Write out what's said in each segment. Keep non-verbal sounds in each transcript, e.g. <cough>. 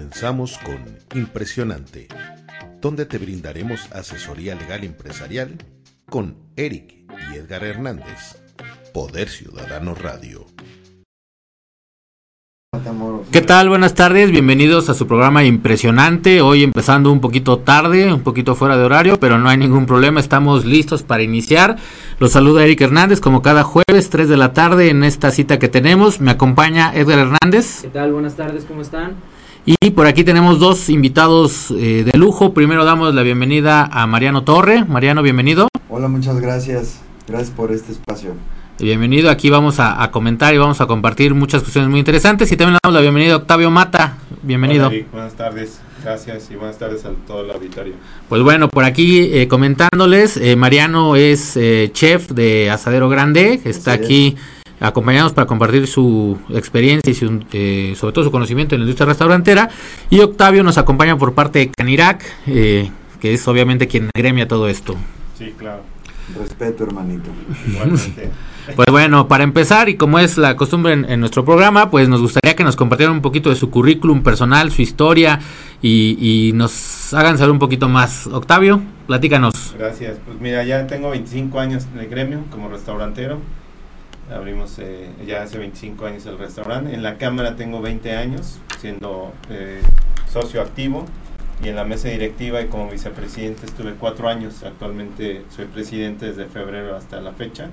Comenzamos con Impresionante, donde te brindaremos asesoría legal empresarial con Eric y Edgar Hernández. Poder Ciudadano Radio. ¿Qué tal? Buenas tardes, bienvenidos a su programa impresionante. Hoy empezando un poquito tarde, un poquito fuera de horario, pero no hay ningún problema, estamos listos para iniciar. Los saluda Eric Hernández, como cada jueves, 3 de la tarde, en esta cita que tenemos. Me acompaña Edgar Hernández. ¿Qué tal? Buenas tardes, ¿cómo están? Y por aquí tenemos dos invitados eh, de lujo. Primero damos la bienvenida a Mariano Torre. Mariano, bienvenido. Hola, muchas gracias. Gracias por este espacio. Bienvenido, aquí vamos a, comentar y vamos a compartir muchas cuestiones muy interesantes y también damos la bienvenida a Octavio Mata. Bienvenido. buenas tardes, gracias y buenas tardes a todo el auditorio. Pues bueno, por aquí eh, comentándoles, eh, Mariano es chef de Asadero Grande, está aquí acompañados para compartir su experiencia y eh, sobre todo su conocimiento en la industria restaurantera. Y Octavio nos acompaña por parte de Canirac, eh, que es obviamente quien gremia todo esto. Sí, claro. Respeto, hermanito. <laughs> pues bueno, para empezar, y como es la costumbre en, nuestro programa, pues nos gustaría que nos compartieran un poquito de su currículum personal, su historia, y, y, nos hagan saber un poquito más. Octavio, platícanos. Gracias. Pues mira, ya tengo 25 años en el gremio como restaurantero. Abrimos eh, ya hace 25 años el restaurante. En la Cámara tengo 20 años siendo eh, socio activo y en la mesa directiva y como vicepresidente estuve cuatro años. Actualmente soy presidente desde febrero hasta la fecha.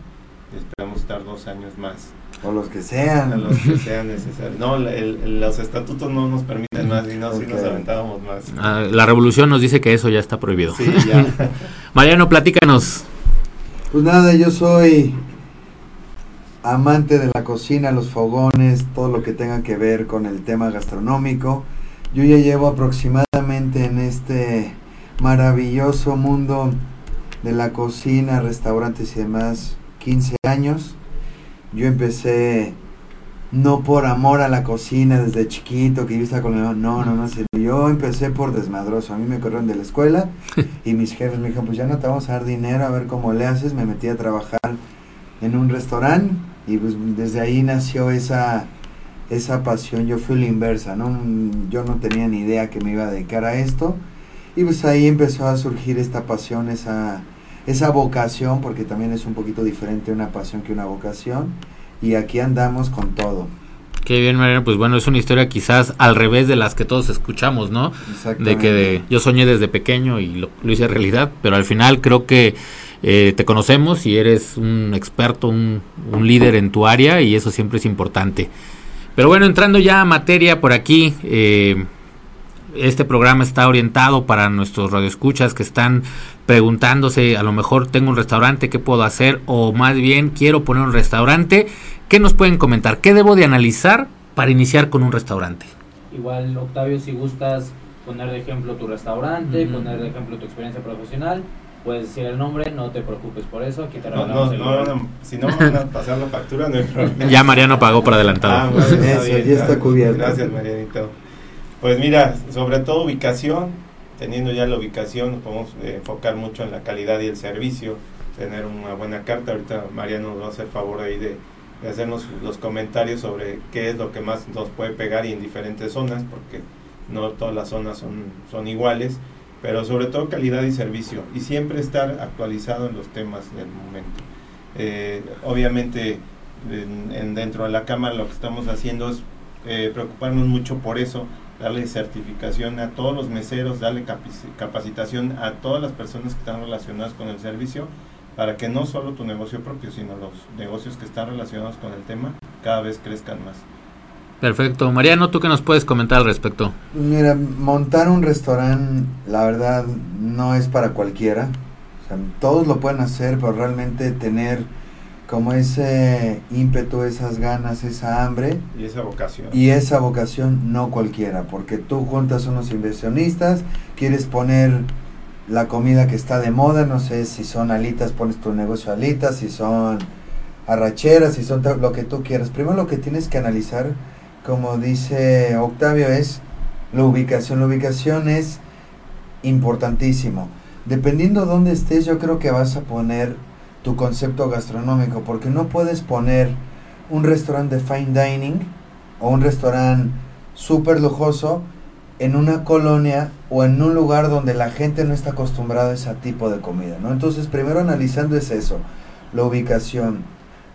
Y esperamos estar dos años más. O los que sean. los que sean necesarios. No, los estatutos no nos permiten más y no, si nos aventábamos más. Ah, la revolución nos dice que eso ya está prohibido. Sí, ya. <laughs> Mariano, platícanos. Pues nada, yo soy amante de la cocina, los fogones, todo lo que tenga que ver con el tema gastronómico. Yo ya llevo aproximadamente en este maravilloso mundo de la cocina, restaurantes y demás 15 años. Yo empecé no por amor a la cocina desde chiquito, que yo estaba con no, no, no, yo empecé por desmadroso, a mí me corrieron de la escuela <laughs> y mis jefes me dijeron, pues ya no te vamos a dar dinero, a ver cómo le haces, me metí a trabajar en un restaurante y pues desde ahí nació esa, esa pasión. Yo fui la inversa, ¿no? Yo no tenía ni idea que me iba a dedicar a esto. Y pues ahí empezó a surgir esta pasión, esa, esa vocación, porque también es un poquito diferente una pasión que una vocación. Y aquí andamos con todo. Qué bien, Mariano. Pues bueno, es una historia quizás al revés de las que todos escuchamos, ¿no? De que yo soñé desde pequeño y lo, lo hice realidad, pero al final creo que eh, te conocemos y eres un experto, un, líder en tu área y eso siempre es importante. Pero bueno, entrando ya a materia por aquí, eh, este programa está orientado para nuestros radioescuchas que están preguntándose, a lo mejor tengo un restaurante, ¿qué puedo hacer? O más bien, quiero poner un restaurante. ¿Qué nos pueden comentar? ¿Qué debo de analizar para iniciar con un restaurante? Igual, Octavio, si gustas poner de ejemplo tu restaurante, poner de ejemplo tu experiencia profesional, puedes decir el nombre, no te preocupes por eso, aquí te regalamos el no, Si no van a pasar la factura, no hay <laughs> problema. Ya Mariano pagó por adelantado. Ah, eso, ya está cubierto. Gracias, Marianito. Pues mira, sobre todo ubicación, teniendo ya la ubicación, nos podemos eh, enfocar mucho en la calidad y el servicio, tener una buena carta. Ahorita Mariano nos va a hacer favor ahí de, de hacernos los comentarios sobre qué es lo que más nos puede pegar y en diferentes zonas, porque no todas las zonas son, son iguales pero sobre todo calidad y servicio y siempre estar actualizado en los temas del momento. Eh, obviamente en, dentro de la Cámara lo que estamos haciendo es eh, preocuparnos mucho por eso, darle certificación a todos los meseros, darle capacitación a todas las personas que están relacionadas con el servicio para que no solo tu negocio propio, sino los negocios que están relacionados con el tema cada vez crezcan más. Perfecto. Mariano, ¿tú qué nos puedes comentar al respecto? Mira, montar un restaurante, la verdad, no es para cualquiera. todos lo pueden hacer, pero realmente tener como ese ímpetu, esas ganas, esa hambre. Y esa vocación. Y esa vocación no cualquiera, porque tú juntas unos inversionistas, quieres poner la comida que está de moda, no sé si son alitas, pones tu negocio alitas, si son arracheras, si son lo que tú quieras. Primero lo que tienes que analizar como dice Octavio, es la ubicación. La ubicación es importantísimo. Dependiendo de dónde estés, yo creo que vas a poner tu concepto gastronómico, porque no puedes poner un restaurante de fine dining o un restaurante súper lujoso en una colonia o en un lugar donde la gente no está acostumbrada a ese tipo de comida, ¿no? Entonces, primero analizando es eso, la ubicación,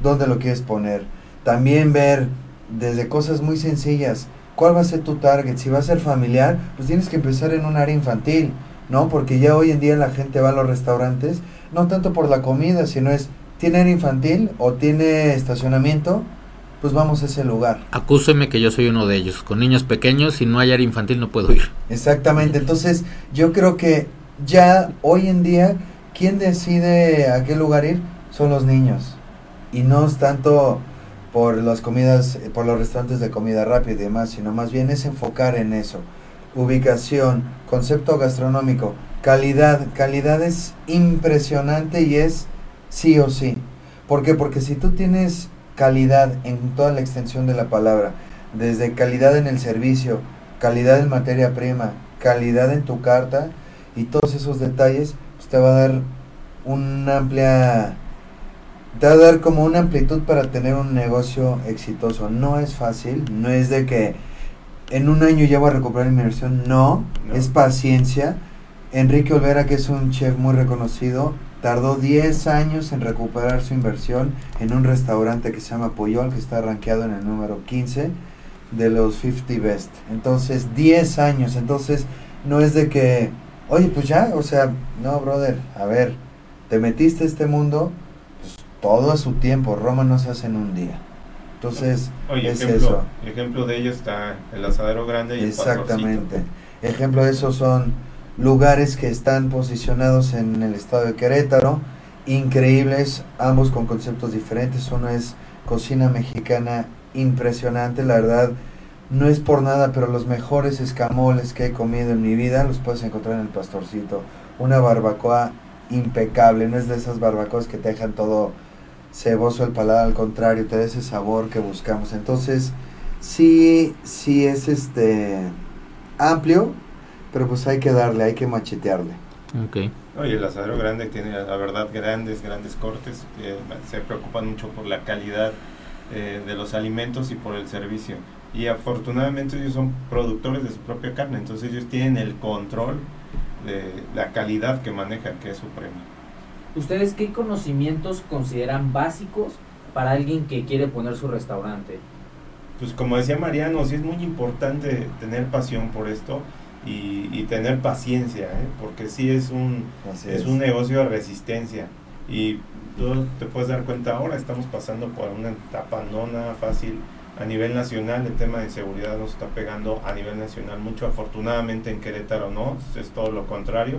dónde lo quieres poner. También ver desde cosas muy sencillas, cuál va a ser tu target. Si va a ser familiar, pues tienes que empezar en un área infantil, ¿no? Porque ya hoy en día la gente va a los restaurantes, no tanto por la comida, sino es, ¿tiene área infantil o tiene estacionamiento? Pues vamos a ese lugar. Acúseme que yo soy uno de ellos. Con niños pequeños, si no hay área infantil, no puedo ir. Exactamente. Entonces, yo creo que ya hoy en día, ¿quién decide a qué lugar ir? Son los niños. Y no es tanto por las comidas, por los restaurantes de comida rápida y demás, sino más bien es enfocar en eso. Ubicación, concepto gastronómico, calidad. Calidad es impresionante y es sí o sí. ¿Por qué? Porque si tú tienes calidad en toda la extensión de la palabra, desde calidad en el servicio, calidad en materia prima, calidad en tu carta y todos esos detalles, pues te va a dar una amplia te va a dar como una amplitud para tener un negocio exitoso. No es fácil, no es de que en un año ya voy a recuperar mi inversión, no, es paciencia. Enrique Olvera, que es un chef muy reconocido, tardó 10 años en recuperar su inversión en un restaurante que se llama Puyol, que está rankeado en el número 15 de los 50 Best. Entonces, 10 años. Entonces, no es de que, oye, pues ya, o sea, no, brother, a ver, te metiste a este mundo, todo a su tiempo, Roma no se hace en un día. Entonces, Oye, es ejemplo, eso. Ejemplo de ello está el asadero grande y Exactamente. ejemplo de eso son lugares que están posicionados en el estado de Querétaro, increíbles, ambos con conceptos diferentes. Uno es cocina mexicana impresionante, la verdad. No es por nada, pero los mejores escamoles que he comido en mi vida los puedes encontrar en el pastorcito. Una barbacoa impecable, no es de esas barbacoas que te dejan todo ceboso el paladar, al contrario, te da ese sabor que buscamos. Entonces, sí, sí es este amplio, pero pues hay que darle, hay que machetearle. Okay. Oye, el asadero grande tiene, la verdad, grandes, grandes cortes. se preocupan mucho por la calidad eh, de los alimentos y por el servicio. Y afortunadamente ellos son productores de su propia carne, entonces ellos tienen el control de la calidad que manejan, que es suprema. ¿Ustedes qué conocimientos consideran básicos para alguien que quiere poner su restaurante? Pues como decía Mariano, sí es muy importante tener pasión por esto y, tener paciencia, ¿eh? porque sí es un, es. un negocio de resistencia. Y tú te puedes dar cuenta ahora, estamos pasando por una etapa no nada fácil a nivel nacional el tema de seguridad nos está pegando a nivel nacional mucho afortunadamente en Querétaro no es todo lo contrario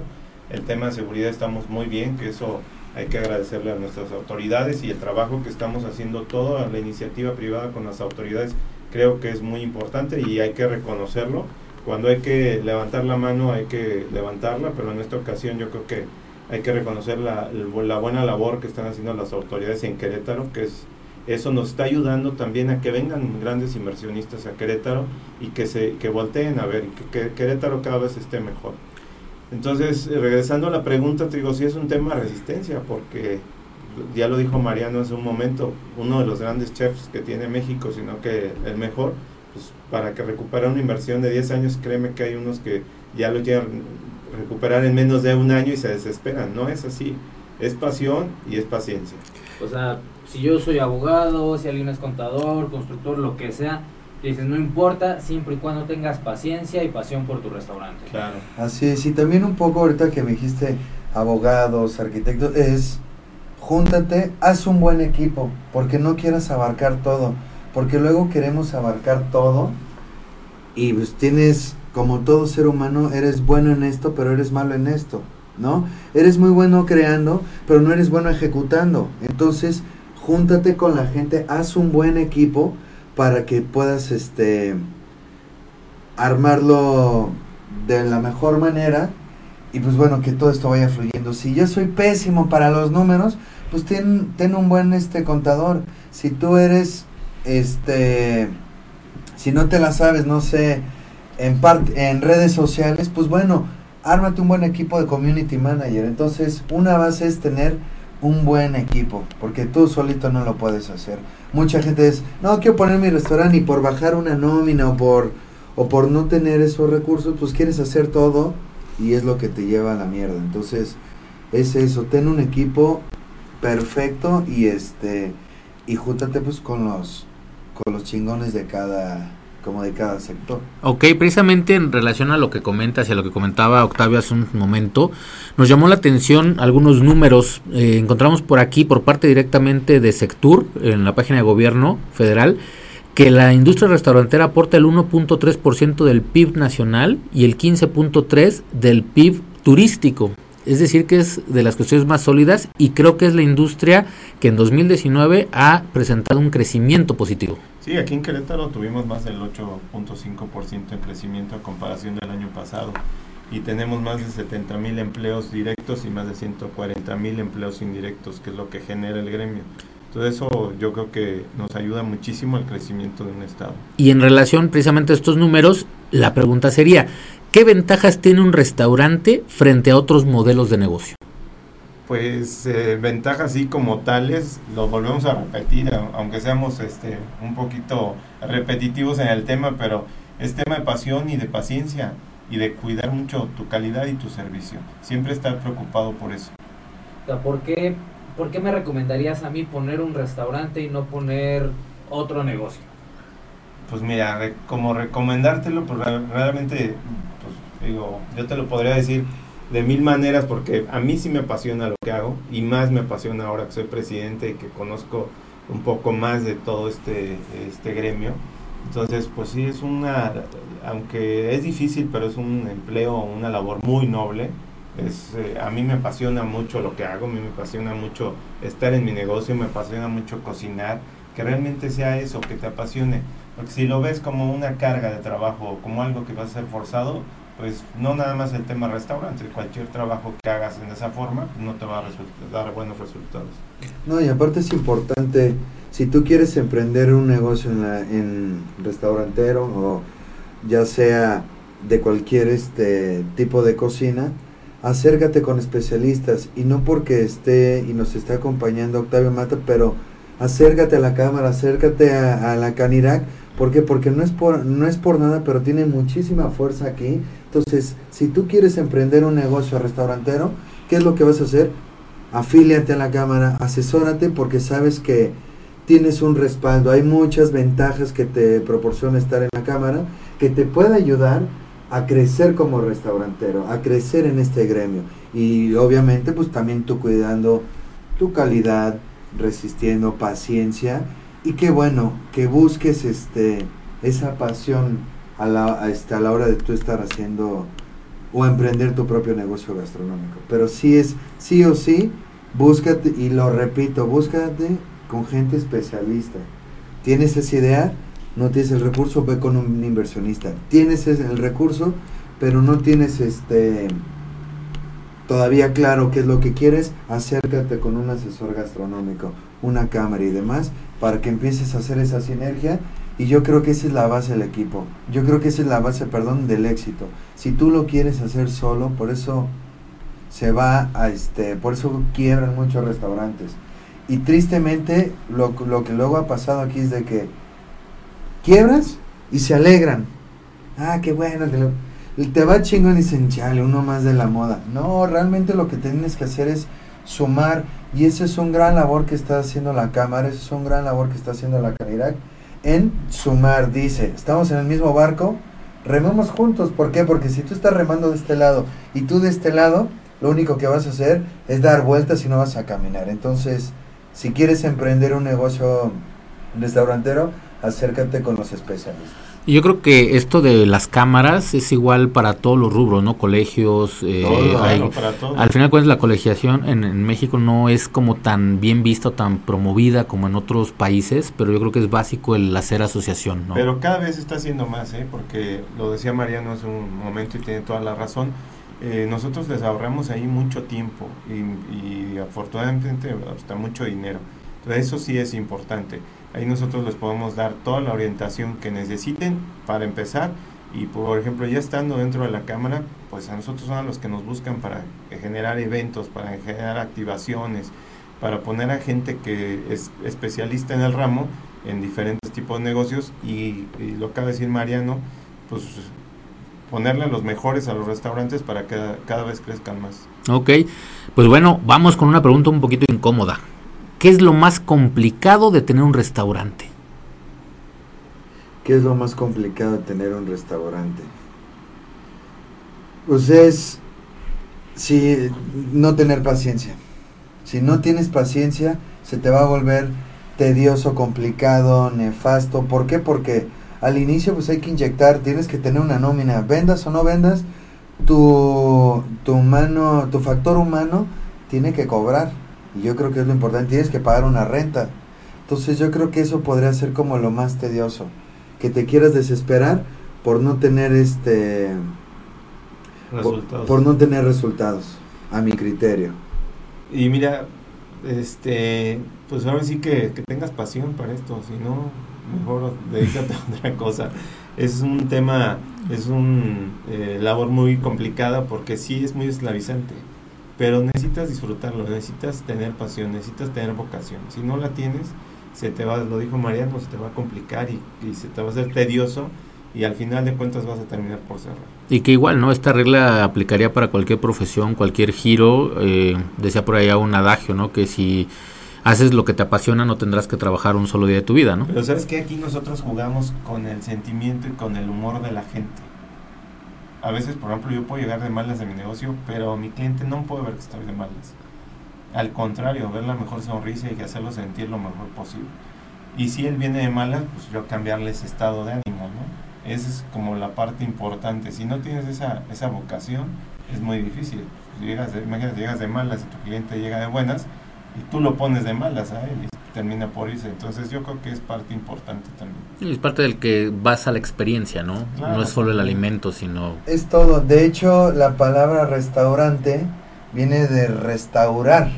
el tema de seguridad estamos muy bien, que eso hay que agradecerle a nuestras autoridades y el trabajo que estamos haciendo toda la iniciativa privada con las autoridades creo que es muy importante y hay que reconocerlo. Cuando hay que levantar la mano hay que levantarla, pero en esta ocasión yo creo que hay que reconocer la, buena labor que están haciendo las autoridades en Querétaro, que es eso nos está ayudando también a que vengan grandes inversionistas a Querétaro y que se que volteen a ver y que Querétaro cada vez esté mejor. Entonces, eh, regresando a la pregunta, te digo, sí es un tema de resistencia, porque ya lo dijo Mariano hace un momento, uno de los grandes chefs que tiene México, sino que el mejor, pues para que recupere una inversión de 10 años, créeme que hay unos que ya lo quieren recuperar en menos de un año y se desesperan. No es así, es pasión y es paciencia. O sea, si yo soy abogado, si alguien es contador, constructor, lo que sea, dices, no importa, siempre y cuando tengas paciencia y pasión por tu restaurante. Claro. Así es, y también un poco ahorita que me dijiste abogados, arquitectos, es júntate, haz un buen equipo, porque no quieras abarcar todo, porque luego queremos abarcar todo y pues tienes, como todo ser humano, eres bueno en esto, pero eres malo en esto, ¿no? Eres muy bueno creando, pero no eres bueno ejecutando. Entonces, júntate con la gente, haz un buen equipo para que puedas este armarlo de la mejor manera y pues bueno que todo esto vaya fluyendo si yo soy pésimo para los números pues ten, ten un buen este contador si tú eres este si no te la sabes no sé en parte en redes sociales pues bueno ármate un buen equipo de community manager entonces una base es tener un buen equipo porque tú solito no lo puedes hacer mucha gente es, no, quiero poner mi restaurante y por bajar una nómina o por, o por no tener esos recursos, pues quieres hacer todo y es lo que te lleva a la mierda. Entonces, es eso, ten un equipo perfecto y este y júntate pues con los con los chingones de cada como de cada sector. Ok, precisamente en relación a lo que comentas y a lo que comentaba Octavio hace un momento, nos llamó la atención algunos números. Eh, encontramos por aquí, por parte directamente de Sectur, en la página de gobierno federal, que la industria restaurantera aporta el 1.3% del PIB nacional y el 15.3% del PIB turístico. Es decir, que es de las cuestiones más sólidas y creo que es la industria que en 2019 ha presentado un crecimiento positivo. Sí, aquí en Querétaro tuvimos más del 8.5% en crecimiento a comparación del año pasado y tenemos más de 70 mil empleos directos y más de 140 mil empleos indirectos, que es lo que genera el gremio. Entonces eso yo creo que nos ayuda muchísimo al crecimiento de un Estado. Y en relación precisamente a estos números, la pregunta sería, ¿qué ventajas tiene un restaurante frente a otros modelos de negocio? Pues eh, ventajas así como tales, lo volvemos a repetir, aunque seamos este, un poquito repetitivos en el tema, pero es tema de pasión y de paciencia y de cuidar mucho tu calidad y tu servicio. Siempre estar preocupado por eso. ¿Por qué ¿por qué me recomendarías a mí poner un restaurante y no poner otro negocio? Pues mira, como recomendártelo, pues realmente, yo te lo podría decir de mil maneras porque a mí sí me apasiona lo que hago y más me apasiona ahora que soy presidente y que conozco un poco más de todo este, este gremio. Entonces, pues sí, es una, aunque es difícil, pero es un empleo, una labor muy noble es, eh, a mí me apasiona mucho lo que hago, a mí me apasiona mucho estar en mi negocio, me apasiona mucho cocinar, que realmente sea eso, que te apasione. Porque si lo ves como una carga de trabajo, como algo que va a ser forzado, pues no nada más el tema restaurante, cualquier trabajo que hagas en esa forma no te va a dar buenos resultados. No, y aparte es importante, si tú quieres emprender un negocio en, la, en restaurantero o ya sea de cualquier este tipo de cocina, acércate con especialistas y no porque esté y nos esté acompañando Octavio Mata, pero acércate a la cámara, acércate a, la Canirac, ¿por qué? Porque no es por no es por nada, pero tiene muchísima fuerza aquí. Entonces, si tú quieres emprender un negocio restaurantero, ¿qué es lo que vas a hacer? Afíliate a la cámara, asesórate porque sabes que tienes un respaldo. Hay muchas ventajas que te proporciona estar en la cámara que te puede ayudar a crecer como restaurantero, a crecer en este gremio. Y obviamente pues también tú cuidando tu calidad, resistiendo paciencia y qué bueno que busques este esa pasión a la, a, este, a la hora de tú estar haciendo o emprender tu propio negocio gastronómico. Pero sí es, sí o sí, búscate, y lo repito, búscate con gente especialista. ¿Tienes esa idea? no tienes el recurso, ve con un inversionista. Tienes el recurso, pero no tienes este todavía claro qué es lo que quieres, acércate con un asesor gastronómico, una cámara y demás, para que empieces a hacer esa sinergia. Y yo creo que esa es la base del equipo. Yo creo que esa es la base, perdón, del éxito. Si tú lo quieres hacer solo, por eso se va a este, por eso quiebran muchos restaurantes. Y tristemente, lo, lo que luego ha pasado aquí es de que quiebras y se alegran. Ah, qué bueno, te, te va chingón y dicen, chale, uno más de la moda. No, realmente lo que tienes que hacer es sumar y ese es un gran labor que está haciendo la cámara, ese es un gran labor que está haciendo la calidad en sumar. Dice, estamos en el mismo barco, remamos juntos. ¿Por qué? Porque si tú estás remando de este lado y tú de este lado, lo único que vas a hacer es dar vueltas y no vas a caminar. Entonces, si quieres emprender un negocio restaurantero, acércate con los especialistas. Yo creo que esto de las cámaras es igual para todos los rubros, ¿no? Colegios, eh, al final pues la colegiación en, México no es como tan bien vista o tan promovida como en otros países, pero yo creo que es básico el hacer asociación, ¿no? Pero cada vez está haciendo más, ¿eh? Porque lo decía Mariano hace un momento y tiene toda la razón. Eh, nosotros les ahorramos ahí mucho tiempo y, y afortunadamente hasta mucho dinero. Entonces eso sí es importante. Ahí nosotros les podemos dar toda la orientación que necesiten para empezar y por ejemplo ya estando dentro de la cámara, pues a nosotros son los que nos buscan para generar eventos, para generar activaciones, para poner a gente que es especialista en el ramo, en diferentes tipos de negocios y, lo acaba de decir Mariano, pues ponerle los mejores a los restaurantes para que cada vez crezcan más. Ok, pues bueno, vamos con una pregunta un poquito incómoda. ¿Qué es lo más complicado de tener un restaurante? ¿Qué es lo más complicado de tener un restaurante? Pues es si no tener paciencia. Si no tienes paciencia, se te va a volver tedioso, complicado, nefasto. ¿Por qué? Porque al inicio pues hay que inyectar, tienes que tener una nómina, vendas o no vendas, tu, tu humano, tu factor humano tiene que cobrar. Y yo creo que es lo importante, tienes que pagar una renta. Entonces yo creo que eso podría ser como lo más tedioso, que te quieras desesperar por no tener este resultados. Por, no tener resultados, a mi criterio. Y mira, este, pues ahora sí que, que tengas pasión para esto, si no, mejor dedícate a <laughs> otra cosa. Es un tema, es un eh, labor muy complicada porque sí es muy esclavizante, pero necesitas disfrutarlo, necesitas tener pasión, necesitas tener vocación. Si no la tienes, se te va, lo dijo Mariano, se te va a complicar y, y se te va a hacer tedioso y al final de cuentas vas a terminar por cerrar. Y que igual, ¿no? Esta regla aplicaría para cualquier profesión, cualquier giro. Eh, decía por allá un adagio, ¿no? Que si haces lo que te apasiona, no tendrás que trabajar un solo día de tu vida, ¿no? Pero sabes que aquí nosotros jugamos con el sentimiento y con el humor de la gente. A veces, por ejemplo, yo puedo llegar de malas de mi negocio, pero mi cliente no puede ver que estoy de malas. Al contrario, ver la mejor sonrisa y hacerlo sentir lo mejor posible. Y si él viene de malas, pues yo cambiarle ese estado de ánimo, ¿no? Esa es como la parte importante. Si no tienes esa, esa vocación, es muy difícil. Si llegas de, imagínate, llegas de malas y tu cliente llega de buenas, y tú lo pones de malas a él termina por irse. Entonces yo creo que es parte importante también. es parte del que vas a la experiencia, ¿no? no es solo el alimento, sino... Es todo. De hecho, la palabra restaurante viene de restaurar.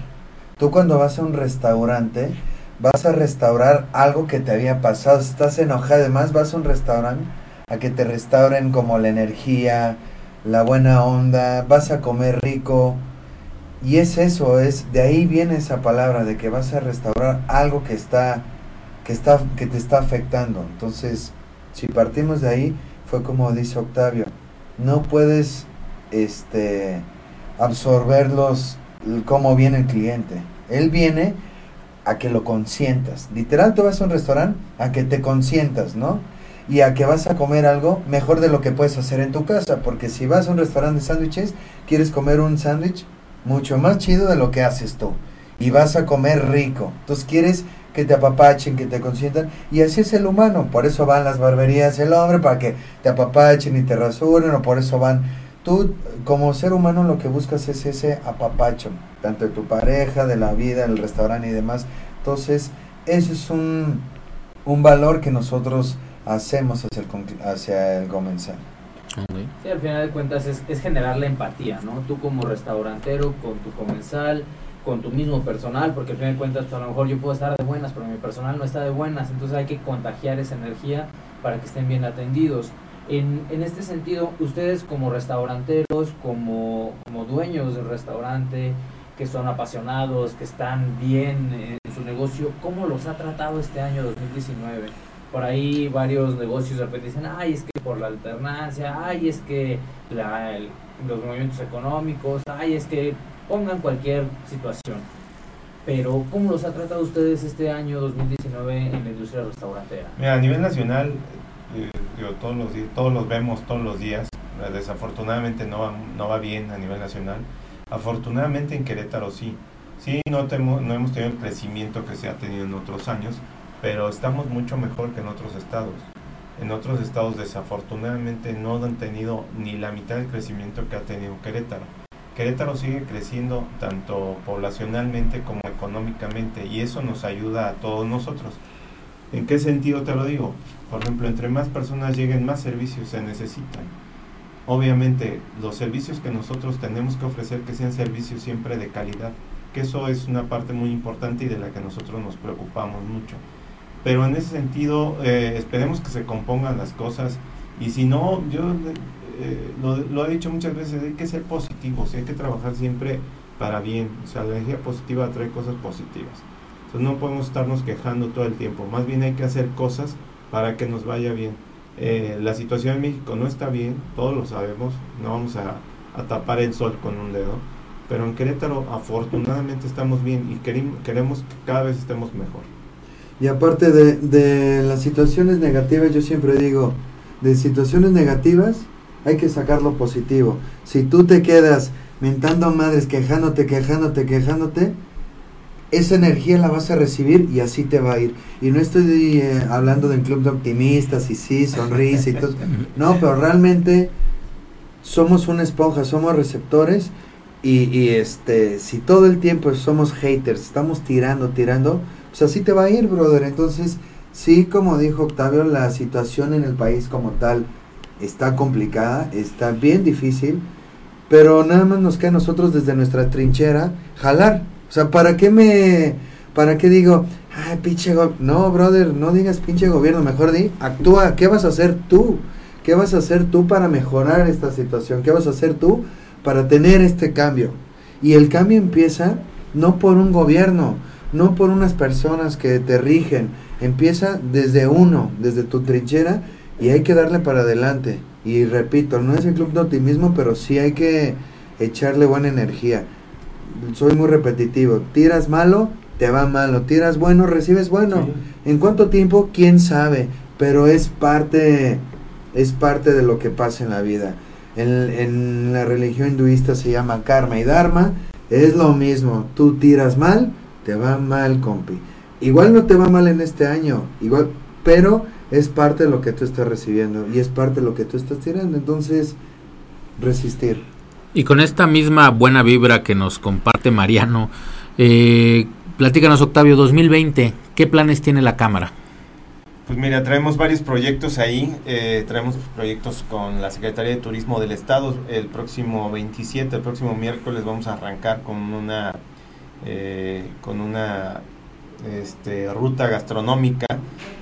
Tú cuando vas a un restaurante, vas a restaurar algo que te había pasado. estás enojado, además vas a un restaurante a que te restauren como la energía, la buena onda, vas a comer rico, y es eso, es de ahí viene esa palabra de que vas a restaurar algo que está que está que te está afectando. Entonces, si partimos de ahí, fue como dice Octavio, no puedes este absorberlos como viene el cliente. Él viene a que lo consientas. Literal, tú vas a un restaurante a que te consientas, ¿no? Y a que vas a comer algo mejor de lo que puedes hacer en tu casa. Porque si vas a un restaurante de sándwiches, quieres comer un sándwich, mucho más chido de lo que haces tú. Y vas a comer rico. Entonces quieres que te apapachen, que te consientan. Y así es el humano. Por eso van las barberías el hombre, para que te apapachen y te rasuren. O por eso van... Tú como ser humano lo que buscas es ese apapacho. Tanto de tu pareja, de la vida, el restaurante y demás. Entonces, eso es un, un valor que nosotros hacemos hacia el, hacia el comensal. Sí, al final de cuentas es, es generar la empatía, ¿no? Tú como restaurantero, con tu comensal, con tu mismo personal, porque al final de cuentas a lo mejor yo puedo estar de buenas, pero mi personal no está de buenas, entonces hay que contagiar esa energía para que estén bien atendidos. En, en este sentido, ustedes como restauranteros, como, como dueños del restaurante, que son apasionados, que están bien en su negocio, ¿cómo los ha tratado este año 2019? Por ahí varios negocios de repente dicen, ay, es que por la alternancia, ay, es que los movimientos económicos, ay, es que pongan cualquier situación. Pero, ¿cómo los ha tratado ustedes este año 2019 en la industria restaurantera? Mira, a nivel nacional, eh, todos, los, todos los vemos todos los días. Desafortunadamente no va, no va bien a nivel nacional. Afortunadamente en Querétaro sí. Sí, no, no hemos tenido el crecimiento que se ha tenido en otros años, pero estamos mucho mejor que en otros estados. En otros estados desafortunadamente no han tenido ni la mitad del crecimiento que ha tenido Querétaro. Querétaro sigue creciendo tanto poblacionalmente como económicamente y eso nos ayuda a todos nosotros. ¿En qué sentido te lo digo? Por ejemplo, entre más personas lleguen, más servicios se necesitan. Obviamente, los servicios que nosotros tenemos que ofrecer que sean servicios siempre de calidad, que eso es una parte muy importante y de la que nosotros nos preocupamos mucho pero en ese sentido eh, esperemos que se compongan las cosas y si no, yo eh, lo, he dicho muchas veces, hay que ser positivos, hay que trabajar siempre para bien, o sea, la energía positiva trae cosas positivas. Entonces no podemos estarnos quejando todo el tiempo, más bien hay que hacer cosas para que nos vaya bien. Eh, la situación en México no está bien, todos lo sabemos, no vamos a, tapar el sol con un dedo, pero en Querétaro afortunadamente estamos bien y queremos que cada vez estemos mejor. Y aparte de, de las situaciones negativas, yo siempre digo, de situaciones negativas hay que sacar lo positivo. Si tú te quedas mentando madres, quejándote, quejándote, quejándote, esa energía la vas a recibir y así te va a ir. Y no estoy eh, hablando del club de optimistas y sí, sonrisa y todo. <laughs> No, pero realmente somos una esponja, somos receptores y, y, este, si todo el tiempo somos haters, estamos tirando, tirando, pues así te va a ir, brother. Entonces, sí, como dijo Octavio, la situación en el país como tal está complicada, está bien difícil, pero nada más nos queda a nosotros desde nuestra trinchera jalar o sea, ¿para qué me... ¿Para qué digo, ay, pinche No, brother, no digas pinche gobierno, mejor di, actúa, ¿qué vas a hacer tú? ¿Qué vas a hacer tú para mejorar esta situación? ¿Qué vas a hacer tú para tener este cambio? Y el cambio empieza no por un gobierno, no por unas personas que te rigen, empieza desde uno, desde tu trinchera y hay que darle para adelante. Y repito, no es el club de optimismo, pero sí hay que echarle buena energía soy muy repetitivo. Tiras malo, te va malo. Tiras bueno, recibes bueno. ¿En cuánto tiempo? ¿Quién sabe? Pero es parte, es parte de lo que pasa en la vida. En, en la religión hinduista se llama karma y dharma. Es lo mismo. Tú tiras mal, te va mal, compi. Igual no te va mal en este año, igual, pero es parte de lo que tú estás recibiendo y es parte de lo que tú estás tirando. Entonces, resistir. Y con esta misma buena vibra que nos comparte Mariano, eh, platícanos Octavio, 2020, ¿qué planes tiene la Cámara? Pues mira, traemos varios proyectos ahí, eh, traemos proyectos con la Secretaría de Turismo del Estado. El próximo 27, el próximo miércoles vamos a arrancar con una, eh, con una este, ruta gastronómica.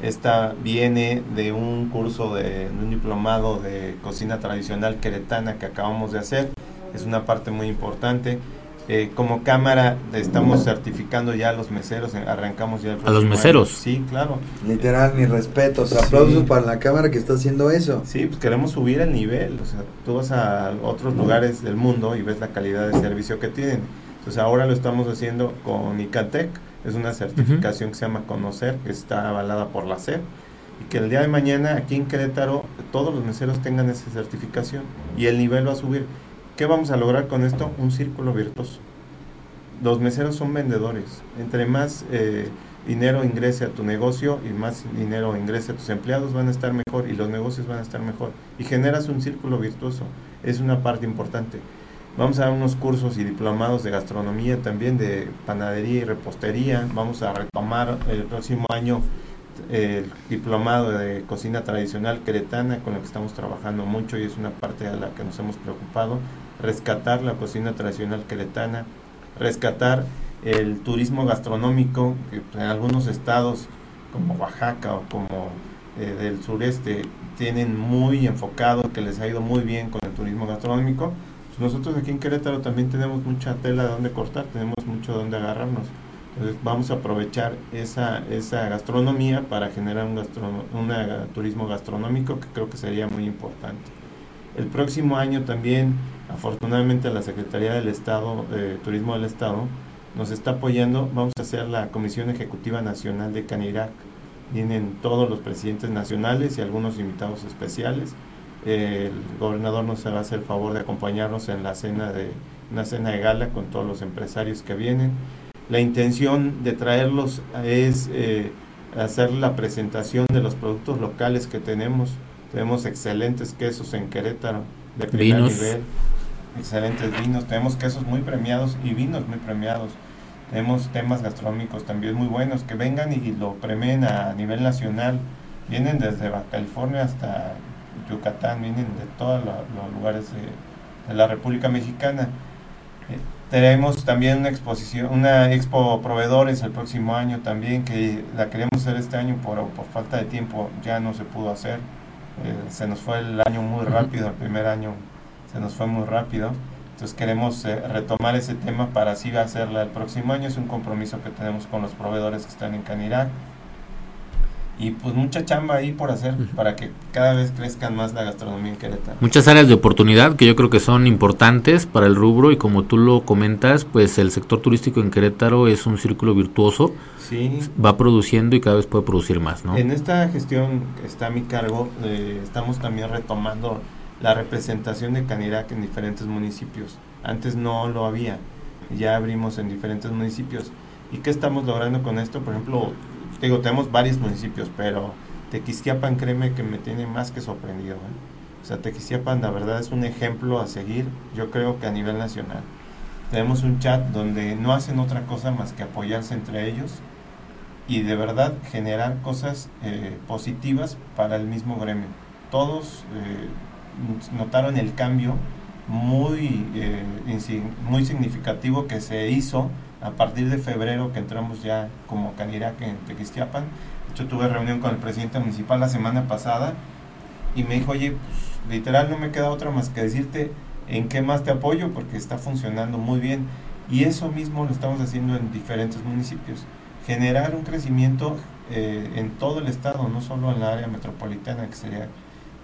Esta viene de un curso de, de un diplomado de cocina tradicional queretana que acabamos de hacer es una parte muy importante. Eh, como cámara estamos certificando ya a los meseros, eh, arrancamos ya a los meseros. Sí, claro. Literal, mi respeto, aplausos para la cámara que está haciendo eso. Sí, pues queremos subir el nivel, o sea, tú vas a otros lugares del mundo y ves la calidad de servicio que tienen. Entonces ahora lo estamos haciendo con ICATEC, es una certificación que se llama Conocer, que está avalada por la SEP y que el día de mañana aquí en Querétaro todos los meseros tengan esa certificación y el nivel va a subir. ¿Qué vamos a lograr con esto? Un círculo virtuoso. Los meseros son vendedores. Entre más eh, dinero ingrese a tu negocio y más dinero ingrese a tus empleados, van a estar mejor y los negocios van a estar mejor. Y generas un círculo virtuoso. Es una parte importante. Vamos a dar unos cursos y diplomados de gastronomía también, de panadería y repostería. Vamos a retomar el próximo año el diplomado de cocina tradicional queretana con lo que estamos trabajando mucho y es una parte a la que nos hemos preocupado rescatar la cocina tradicional queretana, rescatar el turismo gastronómico, que en algunos estados como Oaxaca o como eh, del sureste tienen muy enfocado, que les ha ido muy bien con el turismo gastronómico. Pues nosotros aquí en Querétaro también tenemos mucha tela de donde cortar, tenemos mucho de donde agarrarnos. Entonces vamos a aprovechar esa, esa gastronomía para generar un, un turismo gastronómico que creo que sería muy importante. El próximo año también Afortunadamente la Secretaría del Estado, de Turismo del Estado, nos está apoyando. Vamos a hacer la Comisión Ejecutiva Nacional de Canirac. Vienen todos los presidentes nacionales y algunos invitados especiales. El gobernador nos va a hacer el favor de acompañarnos en la cena de una cena de gala con todos los empresarios que vienen. La intención de traerlos es eh, hacer la presentación de los productos locales que tenemos. Tenemos excelentes quesos en Querétaro de primer nivel excelentes vinos, tenemos quesos muy premiados y vinos muy premiados. Tenemos temas gastronómicos también muy buenos que vengan y lo premien a nivel nacional. Vienen desde California hasta Yucatán, vienen de todos los lugares de, la República Mexicana. Eh, tenemos también una exposición, una expo proveedores el próximo año también, que la queremos hacer este año, por, por falta de tiempo ya no se pudo hacer. Eh, se nos fue el año muy rápido, el primer año se nos fue muy rápido. Entonces queremos eh, retomar ese tema para así hacerla el próximo año. Es un compromiso que tenemos con los proveedores que están en Canirac. Y pues mucha chamba ahí por hacer para que cada vez crezcan más la gastronomía en Querétaro. Muchas áreas de oportunidad que yo creo que son importantes para el rubro y como tú lo comentas, pues el sector turístico en Querétaro es un círculo virtuoso. Sí. Va produciendo y cada vez puede producir más, ¿no? En esta gestión que está a mi cargo, eh, estamos también retomando la representación de Canirac en diferentes municipios. Antes no lo había, ya abrimos en diferentes municipios. ¿Y qué estamos logrando con esto? Por ejemplo, digo, tenemos varios municipios, pero Tequisquiapan, créeme que me tiene más que sorprendido. ¿eh? O sea, Tequisquiapan, la verdad, es un ejemplo a seguir, yo creo que a nivel nacional. Tenemos un chat donde no hacen otra cosa más que apoyarse entre ellos y de verdad generar cosas eh, positivas para el mismo gremio. Todos eh, notaron el cambio muy, eh, muy significativo que se hizo a partir de febrero que entramos ya como Canirac en Tequisquiapan. De hecho, tuve reunión con el presidente municipal la semana pasada y me dijo, oye, pues, literal no me queda otra más que decirte en qué más te apoyo porque está funcionando muy bien. Y eso mismo lo estamos haciendo en diferentes municipios. Generar un crecimiento eh, en todo el estado, no solo en la área metropolitana, que sería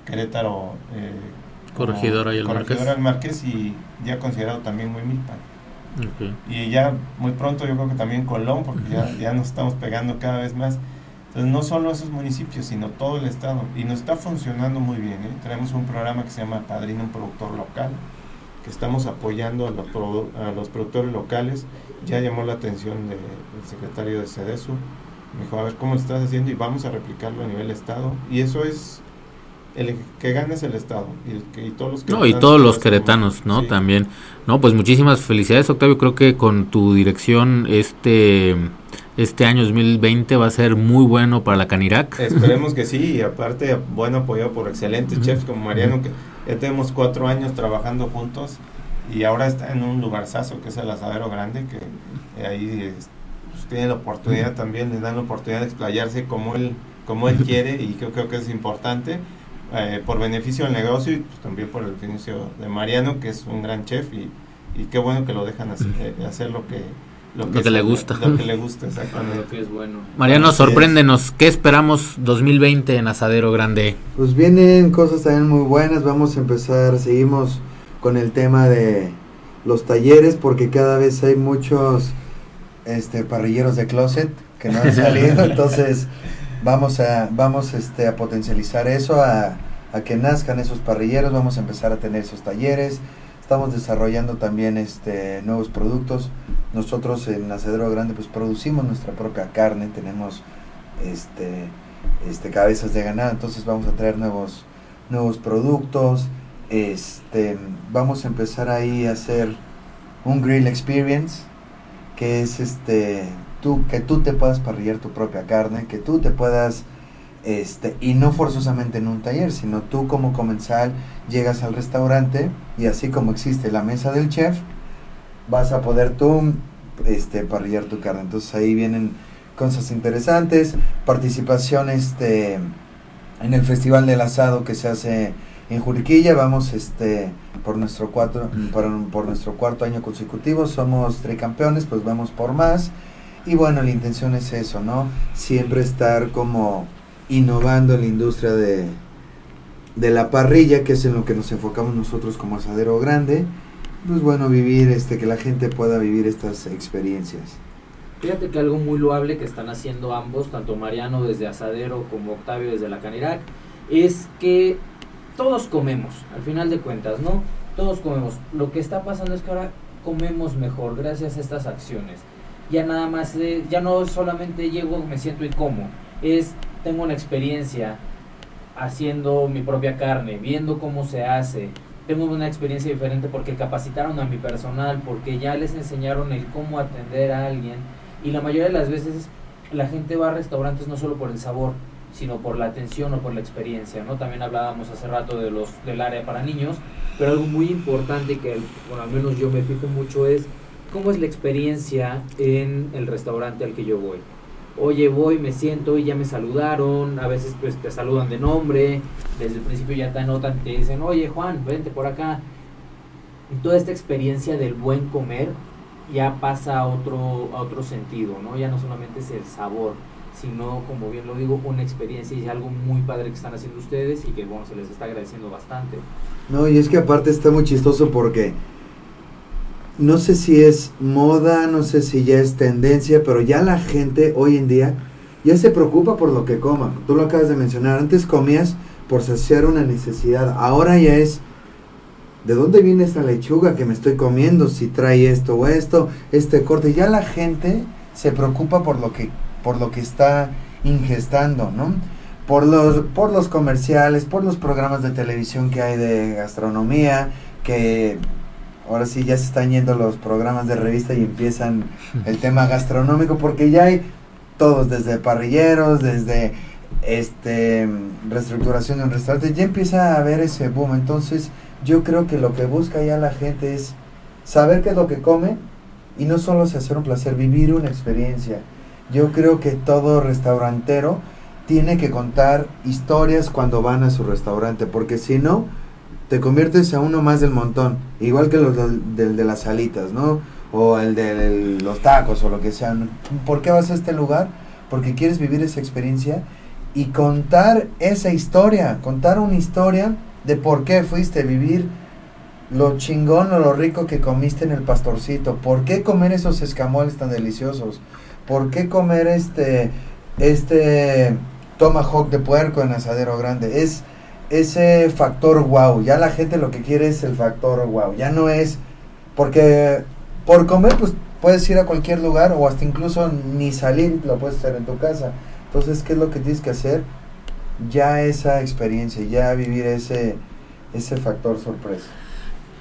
Querétaro, eh, Corregidora y el Corregidora Marqués. y ya considerado también muy Y ya muy pronto yo creo que también Colón, porque ya, ya nos estamos pegando cada vez más. Entonces no solo esos municipios, sino todo el estado. Y nos está funcionando muy bien. ¿eh? Tenemos un programa que se llama Padrino un Productor Local, que estamos apoyando a los, a los productores locales. Ya llamó la atención del secretario de CEDESU. Me dijo, a ver cómo lo estás haciendo y vamos a replicarlo a nivel estado. Y eso es el que gane es el Estado y, todos los no, y todos los queretanos, ¿no? También. No, pues muchísimas felicidades, Octavio. Creo que con tu dirección este este año 2020 va a ser muy bueno para la Canirac. Esperemos que <laughs> sí, y aparte bueno apoyado por excelentes chefs como Mariano, que ya tenemos cuatro años trabajando juntos y ahora está en un lugarzazo que es el Asadero Grande, que ahí pues, tiene la oportunidad también, le dan la oportunidad de explayarse como él, como él <laughs> quiere y yo creo que es importante eh, por beneficio del negocio y pues, también por el beneficio de Mariano, que es un gran chef y, y qué bueno que lo dejan hacer, eh, hacer lo que lo que, le gusta. Lo que le gusta, exactamente. es bueno. Mariano, sorpréndenos. ¿Qué esperamos 2020 en Asadero Grande? Pues vienen cosas también muy buenas. Vamos a empezar, seguimos con el tema de los talleres, porque cada vez hay muchos este parrilleros de closet que no han <laughs> salido. entonces, vamos a, vamos este, a potencializar eso, a, a, que nazcan esos parrilleros, vamos a empezar a tener esos talleres, estamos desarrollando también este, nuevos productos, nosotros en Nacedero Grande pues producimos nuestra propia carne, tenemos este, este, cabezas de ganado, entonces vamos a traer nuevos, nuevos productos, este, vamos a empezar ahí a hacer un grill experience, que es este tú, que tú te puedas parrillar tu propia carne, que tú te puedas, este, y no forzosamente en un taller, sino tú como comensal llegas al restaurante y así como existe la mesa del chef, vas a poder tú este, parrillar tu carne. Entonces ahí vienen cosas interesantes, participación este, en el Festival del Asado que se hace en Juriquilla, vamos este, por, nuestro cuatro, por, por nuestro cuarto año consecutivo, somos tricampeones, pues vamos por más. Y bueno, la intención es eso, ¿no? Siempre estar como innovando en la industria de, de la parrilla, que es en lo que nos enfocamos nosotros como asadero grande. Pues bueno, vivir, este, que la gente pueda vivir estas experiencias. Fíjate que algo muy loable que están haciendo ambos, tanto Mariano desde Asadero como Octavio desde la Canirac, es que todos comemos, al final de cuentas, ¿no? Todos comemos. Lo que está pasando es que ahora comemos mejor gracias a estas acciones ya nada más, ya no solamente llego, me siento y como, es, tengo una experiencia haciendo mi propia carne, viendo cómo se hace, tengo una experiencia diferente porque capacitaron a mi personal, porque ya les enseñaron el cómo atender a alguien y la mayoría de las veces la gente va a restaurantes no solo por el sabor, sino por la atención o por la experiencia, ¿no? También hablábamos hace rato de los del área para niños, pero algo muy importante que bueno, al menos yo me fijo mucho es ¿Cómo es la experiencia en el restaurante al que yo voy? Oye, voy, me siento y ya me saludaron, a veces pues te saludan de nombre, desde el principio ya te anotan, te dicen, oye Juan, vente por acá. Y toda esta experiencia del buen comer ya pasa a otro, a otro sentido, ¿no? Ya no solamente es el sabor, sino, como bien lo digo, una experiencia y algo muy padre que están haciendo ustedes y que, bueno, se les está agradeciendo bastante. No, y es que aparte está muy chistoso porque no sé si es moda, no sé si ya es tendencia, pero ya la gente hoy en día ya se preocupa por lo que coma. Tú lo acabas de mencionar, antes comías por saciar una necesidad, ahora ya es ¿de dónde viene esta lechuga que me estoy comiendo? Si trae esto o esto, este corte. Ya la gente se preocupa por lo que, por lo que está ingestando, ¿no? Por los, por los comerciales, por los programas de televisión que hay de gastronomía, que ahora sí ya se están yendo los programas de revista y empiezan el tema gastronómico, porque ya hay todos, desde parrilleros, desde este reestructuración de un restaurante, ya empieza a haber ese boom. Entonces, yo creo que lo que busca ya la gente es saber qué es lo que come y no solo se hacer un placer, vivir una experiencia. Yo creo que todo restaurantero tiene que contar historias cuando van a su restaurante, porque si no, te conviertes a uno más del montón, igual que los del, de las salitas, ¿no? O el de los tacos o lo que sea. ¿Por qué vas a este lugar? Porque quieres vivir esa experiencia y contar esa historia, contar una historia de por qué fuiste a vivir lo chingón o lo rico que comiste en el pastorcito, por qué comer esos escamoles tan deliciosos, por qué comer este este tomahawk de puerco en asadero grande, es ese factor wow, ya la gente lo que quiere es el factor wow, ya no es porque por comer pues puedes ir a cualquier lugar o hasta incluso ni salir, lo puedes hacer en tu casa. Entonces, ¿qué es lo que tienes que hacer? ya esa experiencia, ya vivir ese, ese factor sorpresa.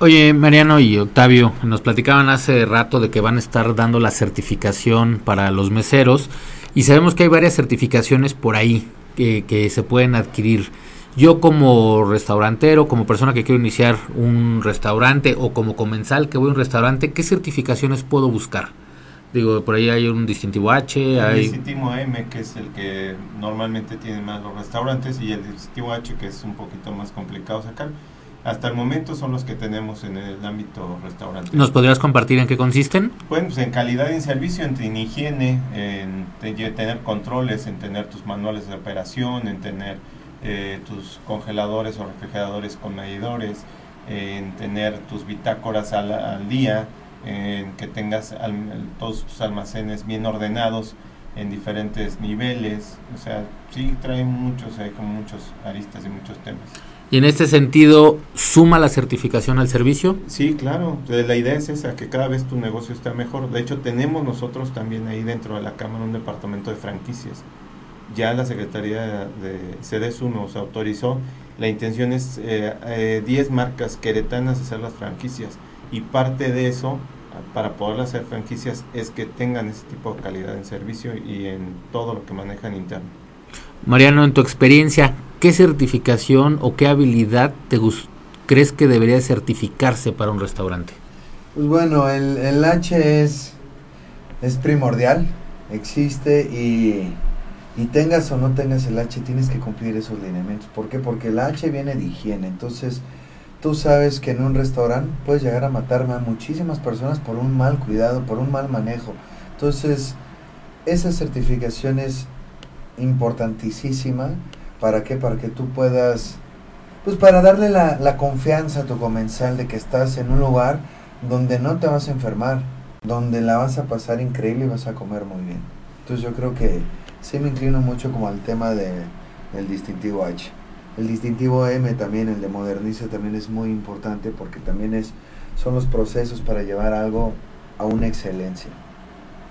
Oye, Mariano y Octavio, nos platicaban hace rato de que van a estar dando la certificación para los meseros y sabemos que hay varias certificaciones por ahí que, que se pueden adquirir. Yo como restaurantero, como persona que quiero iniciar un restaurante o como comensal que voy a un restaurante, ¿qué certificaciones puedo buscar? Digo, por ahí hay un distintivo H. El distintivo M, que es el que normalmente tienen más los restaurantes, y el distintivo H, que es un poquito más complicado sacar. Hasta el momento son los que tenemos en el ámbito restaurante. ¿Nos podrías compartir en qué consisten? Bueno, pues en calidad y en servicio, en, higiene, en, tener controles, en tener tus manuales de operación, en tener eh, tus congeladores o refrigeradores con medidores, en tener tus bitácoras al, al día, en que tengas todos tus almacenes bien ordenados en diferentes niveles, o sea, sí trae muchos, hay como muchos aristas y muchos temas. ¿Y en este sentido suma la certificación al servicio? Sí, claro, la idea es esa, que cada vez tu negocio está mejor. De hecho, tenemos nosotros también ahí dentro de la Cámara un departamento de franquicias. Ya la Secretaría de CDSU nos autorizó, la intención es 10 eh, eh, marcas queretanas hacer las franquicias y parte de eso para poder hacer franquicias es que tengan ese tipo de calidad en servicio y en todo lo que manejan interno. Mariano, en tu experiencia, ¿qué certificación o qué habilidad te crees que debería certificarse para un restaurante? Pues bueno, el, el H es, es primordial, existe y, y tengas o no tengas el H, tienes que cumplir esos lineamientos. ¿Por qué? Porque el H viene de higiene, entonces Tú sabes que en un restaurante puedes llegar a matar a muchísimas personas por un mal cuidado, por un mal manejo. Entonces, esa certificación es importantísima. ¿Para qué? Para que tú puedas, pues para darle la, la confianza a tu comensal de que estás en un lugar donde no te vas a enfermar, donde la vas a pasar increíble y vas a comer muy bien. Entonces yo creo que sí me inclino mucho como al tema de, del distintivo H. El distintivo M también, el de moderniza, también es muy importante porque también es, son los procesos para llevar algo a una excelencia.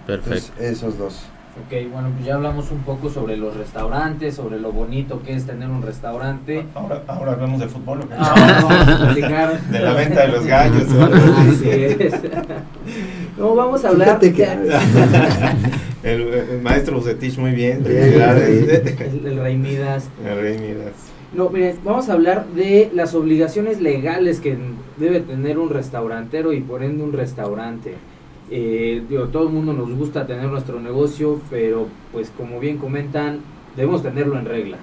Perfecto. esos dos. Ok, bueno, pues ya hablamos un poco sobre los restaurantes, sobre lo bonito que es tener un restaurante. Ahora, ahora hablamos de fútbol. Ah, vamos a <laughs> platicar. De la venta de los gallos. <laughs> Así es. <laughs> No, vamos a hablar. El, el, maestro Bucetich, muy bien. El, <laughs> el, Rey Midas. El Rey Midas. No, miren, vamos a hablar de las obligaciones legales que debe tener un restaurantero y por ende un restaurante. Eh, digo, todo el mundo nos gusta tener nuestro negocio, pero pues como bien comentan, debemos tenerlo en regla.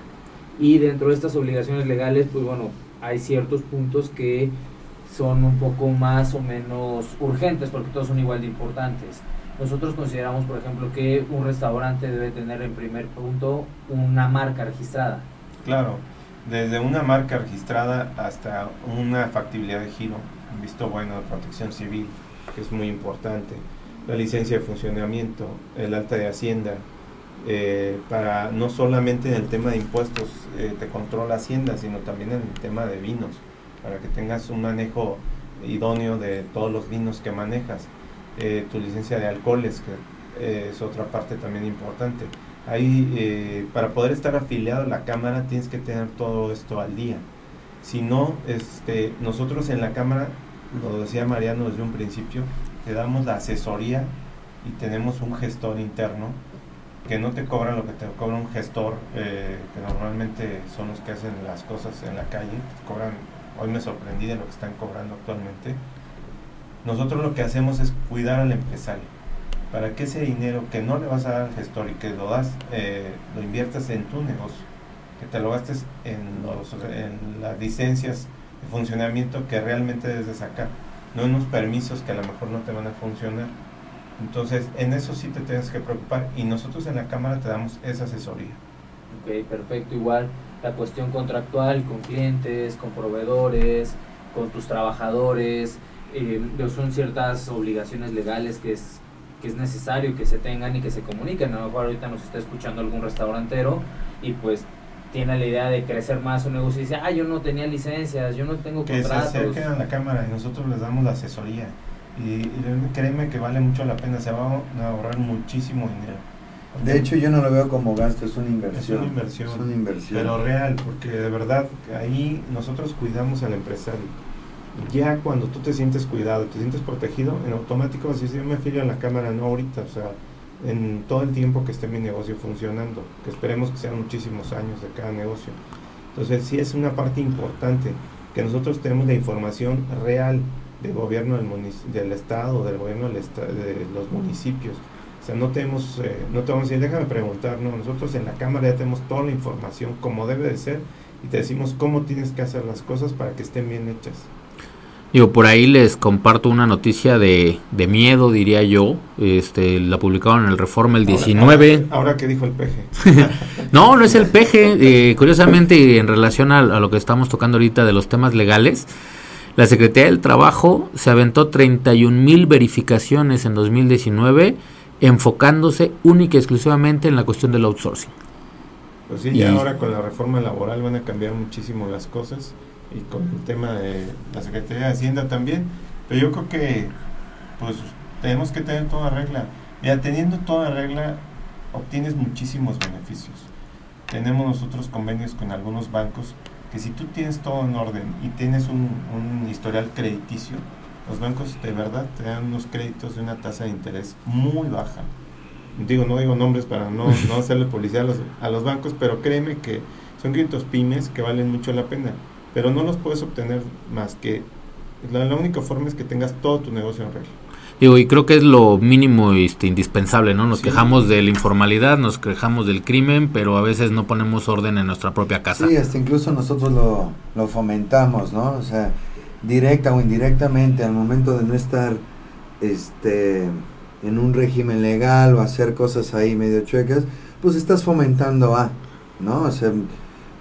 Y dentro de estas obligaciones legales, pues bueno, hay ciertos puntos que son un poco más o menos urgentes, porque todos son igual de importantes. Nosotros consideramos, por ejemplo, que un restaurante debe tener en primer punto una marca registrada. Claro, desde una marca registrada hasta una factibilidad de giro, visto bueno de protección civil, que es muy importante, la licencia de funcionamiento, el alta de hacienda, eh, para no solamente en el tema de impuestos eh, te controla Hacienda, sino también en el tema de vinos, para que tengas un manejo idóneo de todos los vinos que manejas. Eh, tu licencia de alcoholes, que es otra parte también importante. Ahí, para poder estar afiliado a la Cámara, tienes que tener todo esto al día. Si no, este, nosotros en la Cámara, lo decía Mariano desde un principio, te damos la asesoría y tenemos un gestor interno que no te cobran lo que te cobra un gestor, eh, que normalmente son los que hacen las cosas en la calle, cobran, hoy me sorprendí de lo que están cobrando actualmente. Nosotros lo que hacemos es cuidar al empresario, para que ese dinero que no le vas a dar al gestor y que lo das, eh, lo inviertas en tu negocio, que te lo gastes en, los, en las licencias de funcionamiento que realmente debes de sacar, no en unos permisos que a lo mejor no te van a funcionar entonces, en eso sí te tienes que preocupar y nosotros en la Cámara te damos esa asesoría. Ok, perfecto. Igual la cuestión contractual con clientes, con proveedores, con tus trabajadores, eh, son ciertas obligaciones legales que es, que es necesario que se tengan y que se comuniquen. A lo mejor ahorita nos está escuchando algún restaurantero y pues tiene la idea de crecer más su negocio y dice, ah, yo no tenía licencias, yo no tengo contratos. Que se acerquen a la Cámara y nosotros les damos la asesoría y, créeme que vale mucho la pena, se va a ahorrar muchísimo dinero. De hecho, yo no lo veo como gasto, es una inversión. Es una inversión. Es una inversión. Pero real, porque de verdad ahí nosotros cuidamos al empresario. Ya cuando tú te sientes cuidado, te sientes protegido, en automático vas a decir, yo me afilio a la cámara, no ahorita, o sea, en todo el tiempo que esté mi negocio funcionando, que esperemos que sean muchísimos años de cada negocio. Entonces, sí es una parte importante que nosotros tenemos la información real del gobierno del, del estado, del gobierno del de los municipios. O sea, no tenemos, eh, no te vamos a decir, déjame preguntar, no, nosotros en la Cámara ya tenemos toda la información como debe de ser y te decimos cómo tienes que hacer las cosas para que estén bien hechas. Digo, por ahí les comparto una noticia de, de miedo, diría yo. Este, la publicaron en el Reforma el 19. Ahora, que dijo el peje. <laughs> no, no es el peje. Eh, curiosamente, en relación a, a, lo que estamos tocando ahorita de los temas legales, la Secretaría del Trabajo se aventó 31 mil verificaciones en 2019, enfocándose única y exclusivamente en la cuestión del outsourcing. Pues sí, y ahora con la reforma laboral van a cambiar muchísimo las cosas y con el tema de la Secretaría de Hacienda también. Pero yo creo que pues tenemos que tener toda regla. Mira, teniendo toda regla obtienes muchísimos beneficios. Tenemos nosotros convenios con algunos bancos que si tú tienes todo en orden y tienes un, historial crediticio, los bancos de verdad te dan unos créditos de una tasa de interés muy baja. Digo, no digo nombres para no, no <laughs> hacerle publicidad a los, a los bancos, pero créeme que son créditos pymes que valen mucho la pena, pero no los puedes obtener más que la, la única forma es que tengas todo tu negocio en regla. Digo, y creo que es lo mínimo este, indispensable, ¿no? Nos quejamos de la informalidad, nos quejamos del crimen, pero a veces no ponemos orden en nuestra propia casa. Sí, hasta incluso nosotros lo, lo fomentamos, ¿no? O sea, directa o indirectamente, al momento de no estar este, en un régimen legal o hacer cosas ahí medio chuecas, pues estás fomentando a, ¿no? O sea,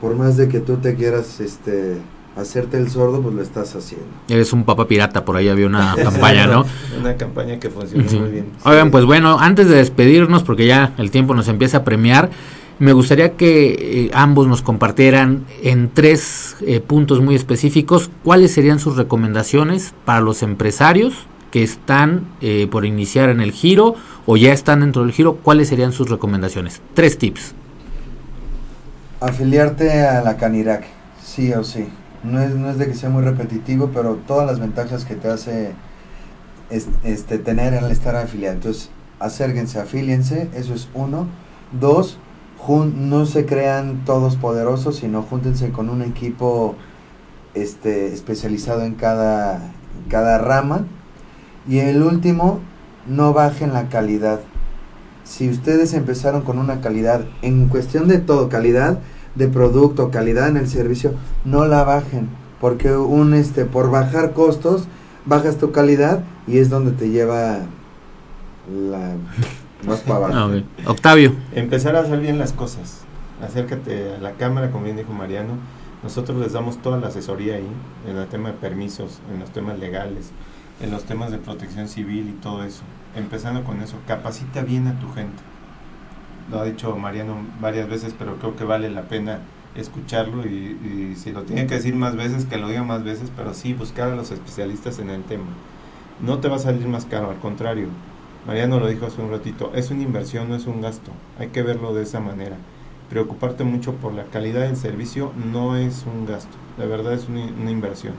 por más de que tú te quieras este, hacerte el sordo, pues lo estás haciendo. Eres un papa pirata, por ahí había una <laughs> campaña, ¿no? Una campaña que funcionó muy bien. Oigan, pues bueno, antes de despedirnos, porque ya el tiempo nos empieza a premiar, me gustaría que eh, ambos nos compartieran en tres eh, puntos muy específicos cuáles serían sus recomendaciones para los empresarios que están eh, por iniciar en el giro o ya están dentro del giro, cuáles serían sus recomendaciones. Tres tips. Afiliarte a la Canirac, sí o sí no es, no es de que sea muy repetitivo, pero todas las ventajas que te hace este, tener al estar afiliado. Entonces, acérquense, afíliense, eso es uno. Dos, no se crean todos poderosos, sino júntense con un equipo este, especializado en cada, cada rama. Y el último, no bajen la calidad. Si ustedes empezaron con una calidad, en cuestión de todo, calidad, de producto, calidad en el servicio, no la bajen, porque un este por bajar costos bajas tu calidad y es donde te lleva la, <laughs> más para abajo. Ah, Octavio. Empezar a hacer bien las cosas. Acércate a la cámara, como bien dijo Mariano. Nosotros les damos toda la asesoría ahí, en el tema de permisos, en los temas legales, en los temas de protección civil y todo eso. Empezando con eso, capacita bien a tu gente. Lo ha dicho Mariano varias veces, pero creo que vale la pena escucharlo y, si lo tiene que decir más veces, que lo diga más veces, pero sí buscar a los especialistas en el tema. No te va a salir más caro, al contrario. Mariano lo dijo hace un ratito, es una inversión, no es un gasto. Hay que verlo de esa manera. Preocuparte mucho por la calidad del servicio no es un gasto, de verdad es una, una inversión.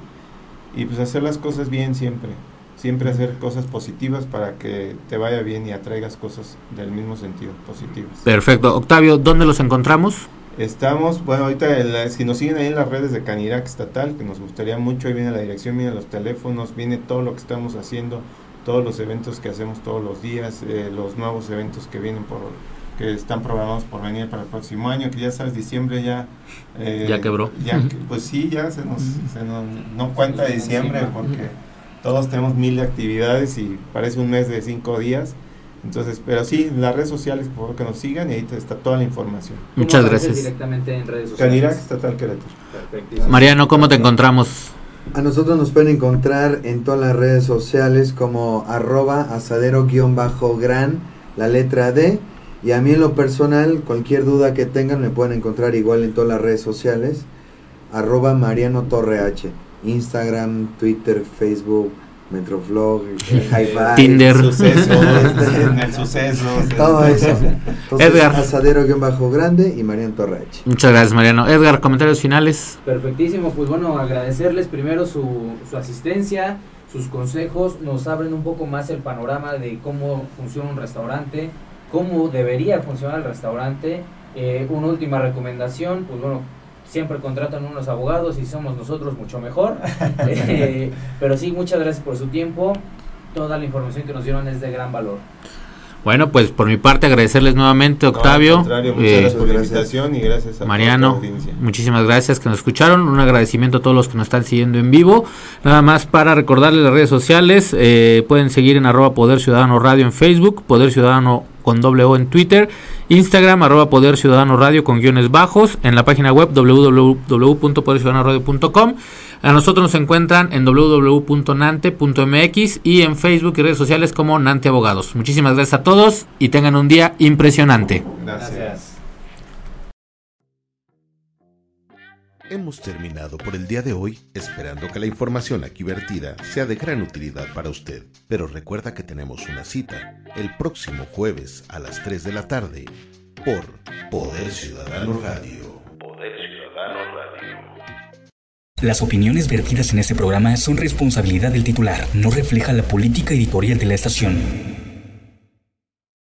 Y pues hacer las cosas bien siempre, siempre hacer cosas positivas para que te vaya bien y atraigas cosas del mismo sentido, positivas. Perfecto. Octavio, ¿dónde los encontramos? Estamos, bueno, ahorita si nos siguen ahí en las redes de Canirac Estatal, que nos gustaría mucho, ahí viene la dirección, vienen los teléfonos, viene todo lo que estamos haciendo, todos los eventos que hacemos todos los días, eh, los nuevos eventos que vienen por que están programados por venir para el próximo año, que ya sabes, diciembre ya... Eh, ya quebró. Ya, pues sí, ya se nos, se nos no cuenta diciembre porque todos tenemos mil actividades y parece un mes de cinco días entonces, pero sí, las redes sociales, por favor, que nos sigan y ahí está toda la información. Muchas gracias. Directamente en redes sociales. Canirac Estatal Querétaro. Mariano, ¿cómo te encontramos? A nosotros nos pueden encontrar en todas las redes sociales como arroba asadero-gran, la letra D. Y a mí en lo personal, cualquier duda que tengan me pueden encontrar igual en todas las redes sociales. Arroba Mariano Torre H. Instagram, Twitter, Facebook, Metroflog, Hi-Fi, Tinder, el suceso, <laughs> todo eso. Edgar. Asadero bajo grande y Mariano Torreche. Muchas gracias, Mariano. Edgar, comentarios finales. Perfectísimo, pues bueno, agradecerles primero su, su asistencia, sus consejos, nos abren un poco más el panorama de cómo funciona un restaurante, cómo debería funcionar el restaurante. Eh, una última recomendación, pues bueno, siempre contratan unos abogados y somos nosotros mucho mejor. <laughs> Eh, pero sí, muchas gracias por su tiempo. Toda la información que nos dieron es de gran valor. Bueno, pues por mi parte agradecerles nuevamente, Octavio. muchas eh, gracias por la invitación y gracias a Mariano. muchísimas gracias que nos escucharon. Un agradecimiento a todos los que nos están siguiendo en vivo. Nada más para recordarles las redes sociales. Eh, pueden seguir en arroba Poder Ciudadano Radio en Facebook, Poder Ciudadano con doble en Twitter, Instagram arroba Poder Ciudadano Radio con guiones bajos, en la página web www.poderciudadanoradio.com. A nosotros nos encuentran en www.nante.mx y en Facebook y redes sociales como Nante Abogados. Muchísimas gracias a todos y tengan un día impresionante. Gracias. Hemos terminado por el día de hoy, esperando que la información aquí vertida sea de gran utilidad para usted. Pero recuerda que tenemos una cita el próximo jueves a las 3 de la tarde por Poder Ciudadano Radio. Poder Ciudadano Radio. Las opiniones vertidas en este programa son responsabilidad del titular, no refleja la política editorial de la estación.